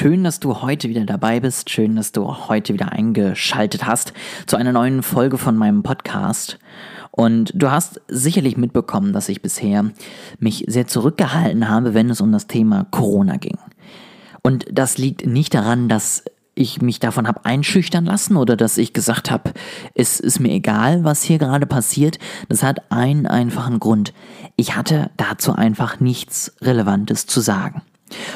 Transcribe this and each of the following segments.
Schön, dass du heute wieder dabei bist. Schön, dass du heute wieder eingeschaltet hast zu einer neuen Folge von meinem Podcast. Und du hast sicherlich mitbekommen, dass ich bisher mich sehr zurückgehalten habe, wenn es um das Thema Corona ging. Und das liegt nicht daran, dass ich mich davon habe einschüchtern lassen oder dass ich gesagt habe, es ist mir egal, was hier gerade passiert. Das hat einen einfachen Grund. Ich hatte dazu einfach nichts Relevantes zu sagen.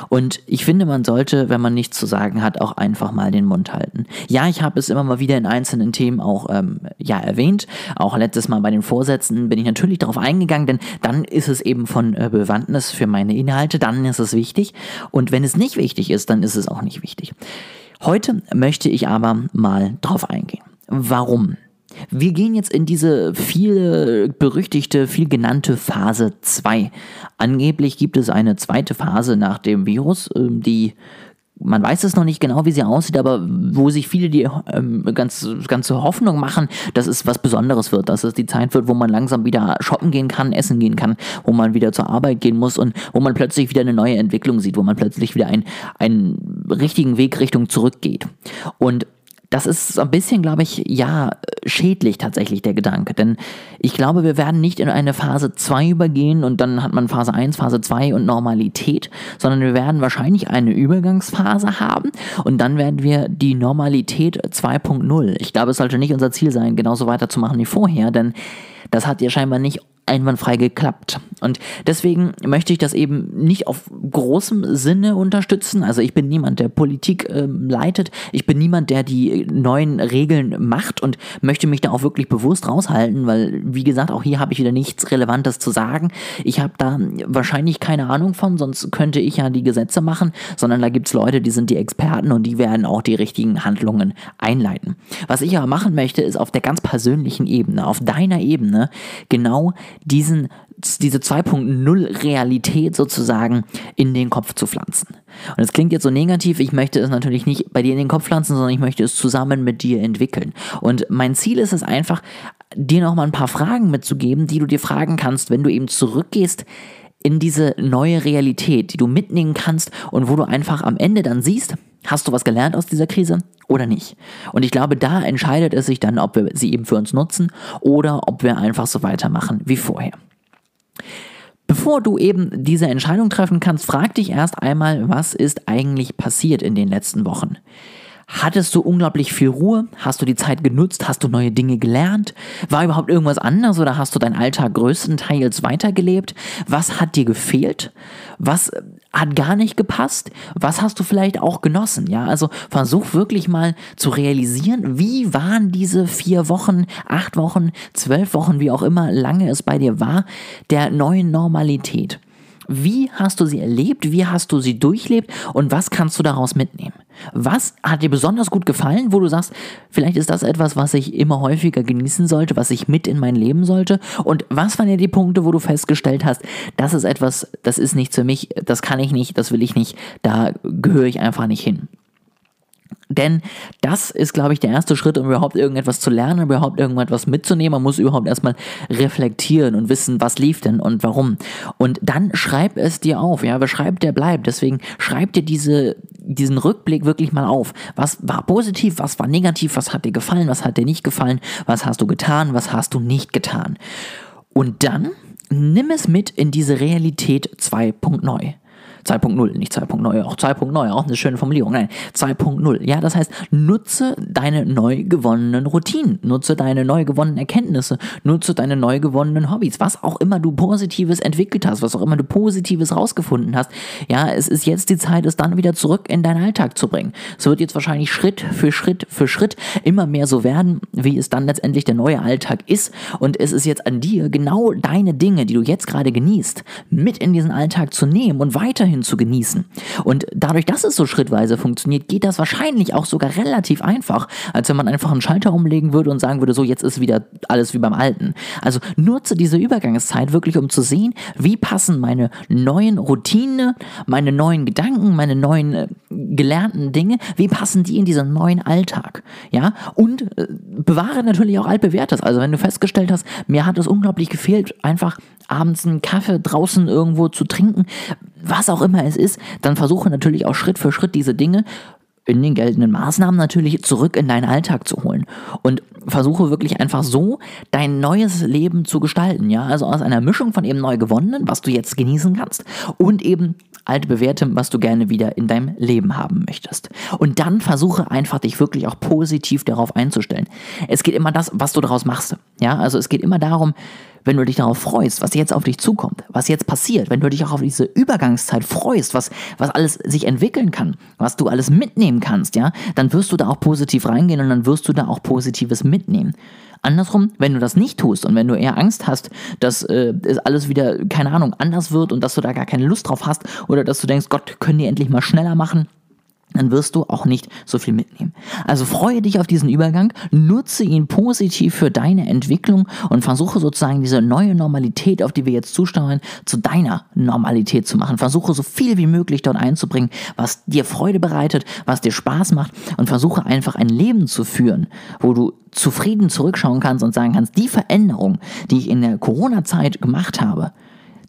Und ich finde, man sollte, wenn man nichts zu sagen hat, auch einfach mal den Mund halten. Ja, ich habe es immer mal wieder in einzelnen Themen auch ähm, ja erwähnt. Auch letztes Mal bei den Vorsätzen bin ich natürlich darauf eingegangen, denn dann ist es eben von äh, Bewandtnis für meine Inhalte, dann ist es wichtig. Und wenn es nicht wichtig ist, dann ist es auch nicht wichtig. Heute möchte ich aber mal drauf eingehen. Warum? Wir gehen jetzt in diese viel berüchtigte, viel genannte Phase 2. Angeblich gibt es eine zweite Phase nach dem Virus, ähm, die man weiß es noch nicht genau, wie sie aussieht, aber wo sich viele die ähm, ganz, ganze Hoffnung machen, dass es was Besonderes wird, dass es die Zeit wird, wo man langsam wieder shoppen gehen kann, essen gehen kann, wo man wieder zur Arbeit gehen muss und wo man plötzlich wieder eine neue Entwicklung sieht, wo man plötzlich wieder ein, einen richtigen Weg Richtung zurückgeht. Und das ist so ein bisschen, glaube ich, ja, schädlich tatsächlich der Gedanke. Denn ich glaube, wir werden nicht in eine Phase 2 übergehen und dann hat man Phase 1, Phase 2 und Normalität, sondern wir werden wahrscheinlich eine Übergangsphase haben und dann werden wir die Normalität 2.0. Ich glaube, es sollte nicht unser Ziel sein, genauso weiterzumachen wie vorher, denn das hat ja scheinbar nicht einwandfrei geklappt. Und deswegen möchte ich das eben nicht auf großem Sinne unterstützen. Also ich bin niemand, der Politik äh, leitet. Ich bin niemand, der die neuen Regeln macht und möchte mich da auch wirklich bewusst raushalten, weil, wie gesagt, auch hier habe ich wieder nichts Relevantes zu sagen. Ich habe da wahrscheinlich keine Ahnung von, sonst könnte ich ja die Gesetze machen, sondern da gibt es Leute, die sind die Experten und die werden auch die richtigen Handlungen einleiten. Was ich aber machen möchte, ist auf der ganz persönlichen Ebene, auf deiner Ebene, genau diesen, diese 2.0 Realität sozusagen in den Kopf zu pflanzen. Und es klingt jetzt so negativ, ich möchte es natürlich nicht bei dir in den Kopf pflanzen, sondern ich möchte es zusammen mit dir entwickeln. Und mein Ziel ist es einfach, dir nochmal ein paar Fragen mitzugeben, die du dir fragen kannst, wenn du eben zurückgehst in diese neue Realität, die du mitnehmen kannst und wo du einfach am Ende dann siehst, hast du was gelernt aus dieser Krise oder nicht? Und ich glaube, da entscheidet es sich dann, ob wir sie eben für uns nutzen oder ob wir einfach so weitermachen wie vorher. Bevor du eben diese Entscheidung treffen kannst, frag dich erst einmal, was ist eigentlich passiert in den letzten Wochen? Hattest du unglaublich viel Ruhe? Hast du die Zeit genutzt? Hast du neue Dinge gelernt? War überhaupt irgendwas anders oder hast du deinen Alltag größtenteils weitergelebt? Was hat dir gefehlt? Was hat gar nicht gepasst? Was hast du vielleicht auch genossen? Ja, also versuch wirklich mal zu realisieren, wie waren diese vier Wochen, acht Wochen, zwölf Wochen, wie auch immer lange es bei dir war, der neuen Normalität. Wie hast du sie erlebt? Wie hast du sie durchlebt? Und was kannst du daraus mitnehmen? Was hat dir besonders gut gefallen, wo du sagst, vielleicht ist das etwas, was ich immer häufiger genießen sollte, was ich mit in mein Leben sollte? Und was waren ja die Punkte, wo du festgestellt hast, das ist etwas, das ist nicht für mich, das kann ich nicht, das will ich nicht, da gehöre ich einfach nicht hin? Denn das ist, glaube ich, der erste Schritt, um überhaupt irgendetwas zu lernen, überhaupt irgendetwas mitzunehmen. Man muss überhaupt erstmal reflektieren und wissen, was lief denn und warum. Und dann schreib es dir auf. Ja, wer schreibt, der bleibt. Deswegen schreib dir diese, diesen Rückblick wirklich mal auf. Was war positiv, was war negativ, was hat dir gefallen, was hat dir nicht gefallen, was hast du getan, was hast du nicht getan. Und dann nimm es mit in diese Realität 2.0. 2.0, nicht 2.0, auch 2.0, auch eine schöne Formulierung. Nein, 2.0. Ja, das heißt, nutze deine neu gewonnenen Routinen, nutze deine neu gewonnenen Erkenntnisse, nutze deine neu gewonnenen Hobbys, was auch immer du Positives entwickelt hast, was auch immer du Positives rausgefunden hast. Ja, es ist jetzt die Zeit, es dann wieder zurück in deinen Alltag zu bringen. Es wird jetzt wahrscheinlich Schritt für Schritt für Schritt immer mehr so werden, wie es dann letztendlich der neue Alltag ist. Und es ist jetzt an dir, genau deine Dinge, die du jetzt gerade genießt, mit in diesen Alltag zu nehmen und weiterhin weiterhin zu genießen. Und dadurch, dass es so schrittweise funktioniert, geht das wahrscheinlich auch sogar relativ einfach, als wenn man einfach einen Schalter umlegen würde und sagen würde, so jetzt ist wieder alles wie beim Alten. Also nutze diese Übergangszeit wirklich, um zu sehen, wie passen meine neuen Routinen, meine neuen Gedanken, meine neuen äh, gelernten Dinge, wie passen die in diesen neuen Alltag? Ja, und äh, bewahre natürlich auch altbewährtes. Also wenn du festgestellt hast, mir hat es unglaublich gefehlt, einfach abends einen Kaffee draußen irgendwo zu trinken, was auch immer es ist, dann versuche natürlich auch Schritt für Schritt diese Dinge in den geltenden Maßnahmen natürlich zurück in deinen Alltag zu holen und versuche wirklich einfach so dein neues Leben zu gestalten, ja, also aus einer Mischung von eben neu gewonnenen, was du jetzt genießen kannst und eben altbewährtem, was du gerne wieder in deinem Leben haben möchtest. Und dann versuche einfach dich wirklich auch positiv darauf einzustellen. Es geht immer das, was du daraus machst, ja, also es geht immer darum, wenn du dich darauf freust, was jetzt auf dich zukommt, was jetzt passiert, wenn du dich auch auf diese Übergangszeit freust, was, was alles sich entwickeln kann, was du alles mitnehmen kannst, ja, dann wirst du da auch positiv reingehen und dann wirst du da auch Positives mitnehmen. Andersrum, wenn du das nicht tust und wenn du eher Angst hast, dass äh, es alles wieder, keine Ahnung, anders wird und dass du da gar keine Lust drauf hast oder dass du denkst, Gott, können die endlich mal schneller machen, dann wirst du auch nicht so viel mitnehmen. Also freue dich auf diesen Übergang, nutze ihn positiv für deine Entwicklung und versuche sozusagen diese neue Normalität, auf die wir jetzt zusteuern, zu deiner Normalität zu machen. Versuche so viel wie möglich dort einzubringen, was dir Freude bereitet, was dir Spaß macht und versuche einfach ein Leben zu führen, wo du zufrieden zurückschauen kannst und sagen kannst, die Veränderung, die ich in der Corona-Zeit gemacht habe,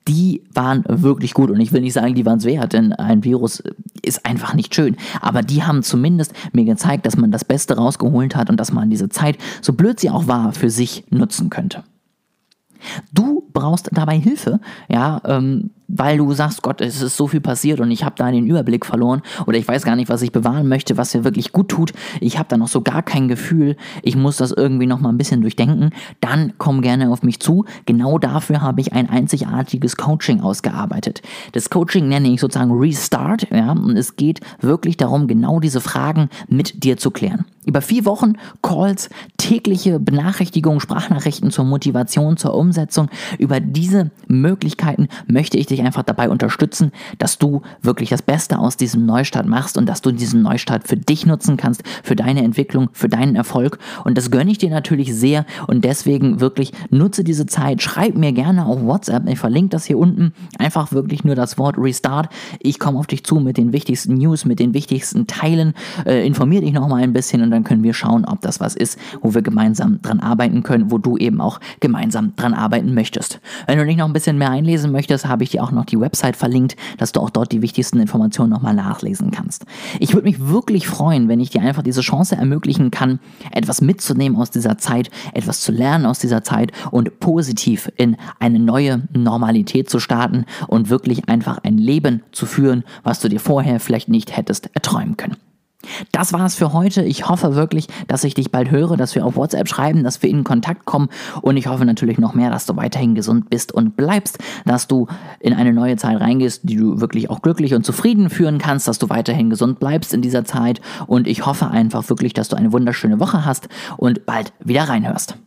die waren wirklich gut. Und ich will nicht sagen, die waren es wert, denn ein Virus ist einfach nicht schön. Aber die haben zumindest mir gezeigt, dass man das Beste rausgeholt hat und dass man diese Zeit, so blöd sie auch war, für sich nutzen könnte. Du brauchst dabei Hilfe, ja, ähm, weil du sagst, Gott, es ist so viel passiert und ich habe da den Überblick verloren oder ich weiß gar nicht, was ich bewahren möchte, was mir wirklich gut tut. Ich habe da noch so gar kein Gefühl. Ich muss das irgendwie noch mal ein bisschen durchdenken. Dann komm gerne auf mich zu. Genau dafür habe ich ein einzigartiges Coaching ausgearbeitet. Das Coaching nenne ich sozusagen Restart, ja, und es geht wirklich darum, genau diese Fragen mit dir zu klären. Über vier Wochen Calls, tägliche Benachrichtigungen, Sprachnachrichten zur Motivation, zur Umsetzung. Über diese Möglichkeiten möchte ich einfach dabei unterstützen, dass du wirklich das Beste aus diesem Neustart machst und dass du diesen Neustart für dich nutzen kannst, für deine Entwicklung, für deinen Erfolg. Und das gönne ich dir natürlich sehr und deswegen wirklich nutze diese Zeit. Schreib mir gerne auf WhatsApp. Ich verlinke das hier unten. Einfach wirklich nur das Wort Restart. Ich komme auf dich zu mit den wichtigsten News, mit den wichtigsten Teilen. Äh, informier dich nochmal ein bisschen und dann können wir schauen, ob das was ist, wo wir gemeinsam dran arbeiten können, wo du eben auch gemeinsam dran arbeiten möchtest. Wenn du dich noch ein bisschen mehr einlesen möchtest, habe ich dir auch noch die Website verlinkt, dass du auch dort die wichtigsten Informationen nochmal nachlesen kannst. Ich würde mich wirklich freuen, wenn ich dir einfach diese Chance ermöglichen kann, etwas mitzunehmen aus dieser Zeit, etwas zu lernen aus dieser Zeit und positiv in eine neue Normalität zu starten und wirklich einfach ein Leben zu führen, was du dir vorher vielleicht nicht hättest erträumen können. Das war's für heute. Ich hoffe wirklich, dass ich dich bald höre, dass wir auf WhatsApp schreiben, dass wir in Kontakt kommen und ich hoffe natürlich noch mehr, dass du weiterhin gesund bist und bleibst, dass du in eine neue Zeit reingehst, die du wirklich auch glücklich und zufrieden führen kannst, dass du weiterhin gesund bleibst in dieser Zeit und ich hoffe einfach wirklich, dass du eine wunderschöne Woche hast und bald wieder reinhörst.